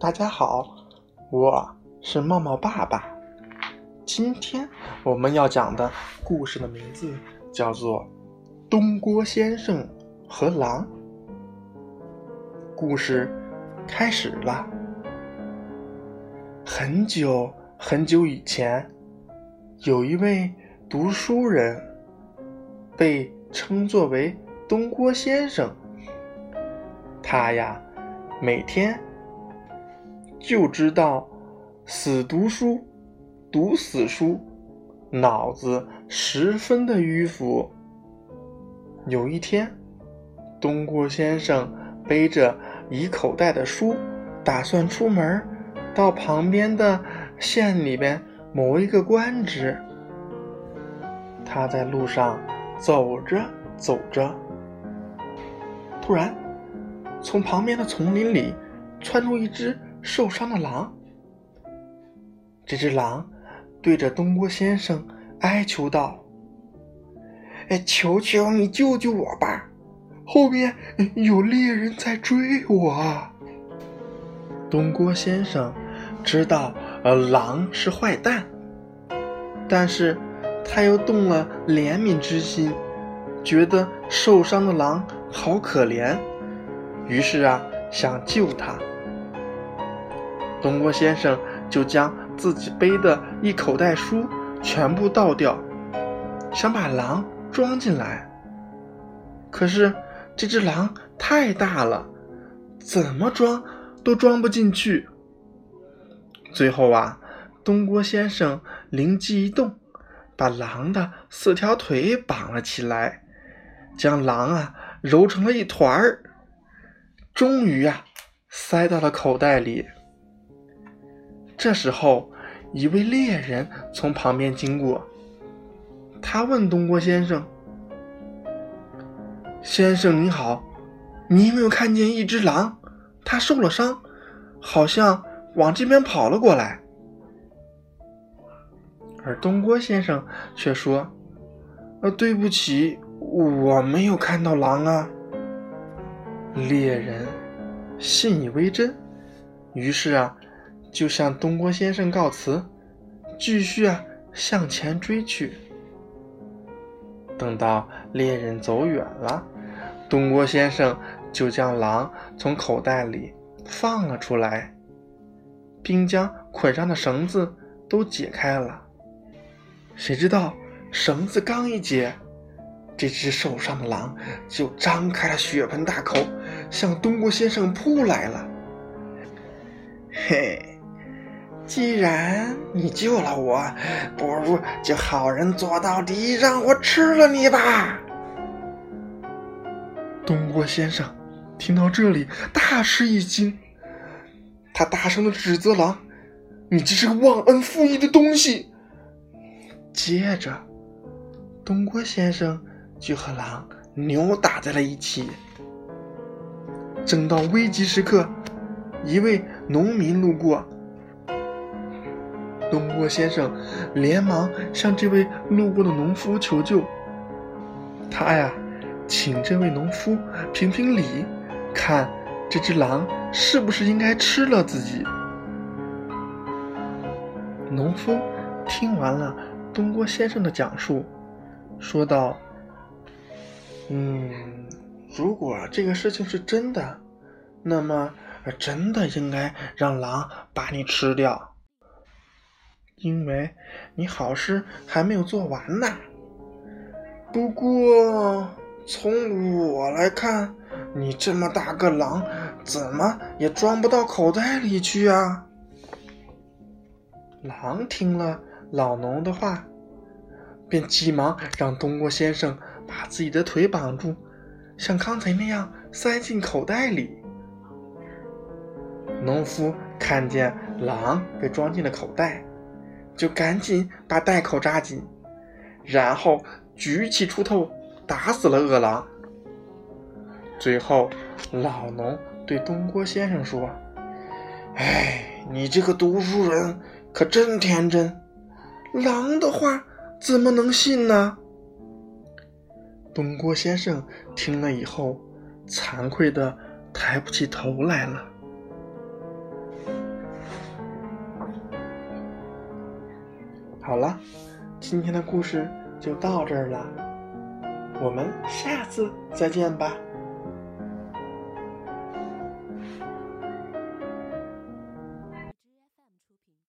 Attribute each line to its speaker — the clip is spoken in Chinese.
Speaker 1: 大家好，我是茂茂爸爸。今天我们要讲的故事的名字叫做《东郭先生和狼》。故事开始了。很久很久以前，有一位读书人，被称作为东郭先生。他呀，每天。就知道死读书，读死书，脑子十分的迂腐。有一天，东郭先生背着一口袋的书，打算出门，到旁边的县里边谋一个官职。他在路上走着走着，突然从旁边的丛林里窜出一只。受伤的狼，这只狼对着东郭先生哀求道：“哎，求求你救救我吧，后面有猎人在追我。”东郭先生知道，呃，狼是坏蛋，但是他又动了怜悯之心，觉得受伤的狼好可怜，于是啊，想救他。东郭先生就将自己背的一口袋书全部倒掉，想把狼装进来。可是这只狼太大了，怎么装都装不进去。最后啊，东郭先生灵机一动，把狼的四条腿绑了起来，将狼啊揉成了一团儿，终于啊塞到了口袋里。这时候，一位猎人从旁边经过。他问东郭先生：“先生您好，你有没有看见一只狼？它受了伤，好像往这边跑了过来。”而东郭先生却说：“呃，对不起，我没有看到狼啊。”猎人信以为真，于是啊。就向东郭先生告辞，继续啊向前追去。等到猎人走远了，东郭先生就将狼从口袋里放了出来，并将捆上的绳子都解开了。谁知道绳子刚一解，这只受伤的狼就张开了血盆大口，向东郭先生扑来了。嘿！既然你救了我，不如就好人做到底，让我吃了你吧。东郭先生听到这里大吃一惊，他大声的指责狼：“你这是个忘恩负义的东西！”接着，东郭先生就和狼扭打在了一起。正到危急时刻，一位农民路过。东郭先生连忙向这位路过的农夫求救。他呀，请这位农夫评评理，看这只狼是不是应该吃了自己。农夫听完了东郭先生的讲述，说道：“嗯，如果这个事情是真的，那么真的应该让狼把你吃掉。”因为你好事还没有做完呢。不过从我来看，你这么大个狼，怎么也装不到口袋里去啊！狼听了老农的话，便急忙让东郭先生把自己的腿绑住，像刚才那样塞进口袋里。农夫看见狼被装进了口袋。就赶紧把袋口扎紧，然后举起锄头打死了饿狼。最后，老农对东郭先生说：“哎，你这个读书人可真天真，狼的话怎么能信呢？”东郭先生听了以后，惭愧的抬不起头来了。好了，今天的故事就到这儿了，我们下次再见吧。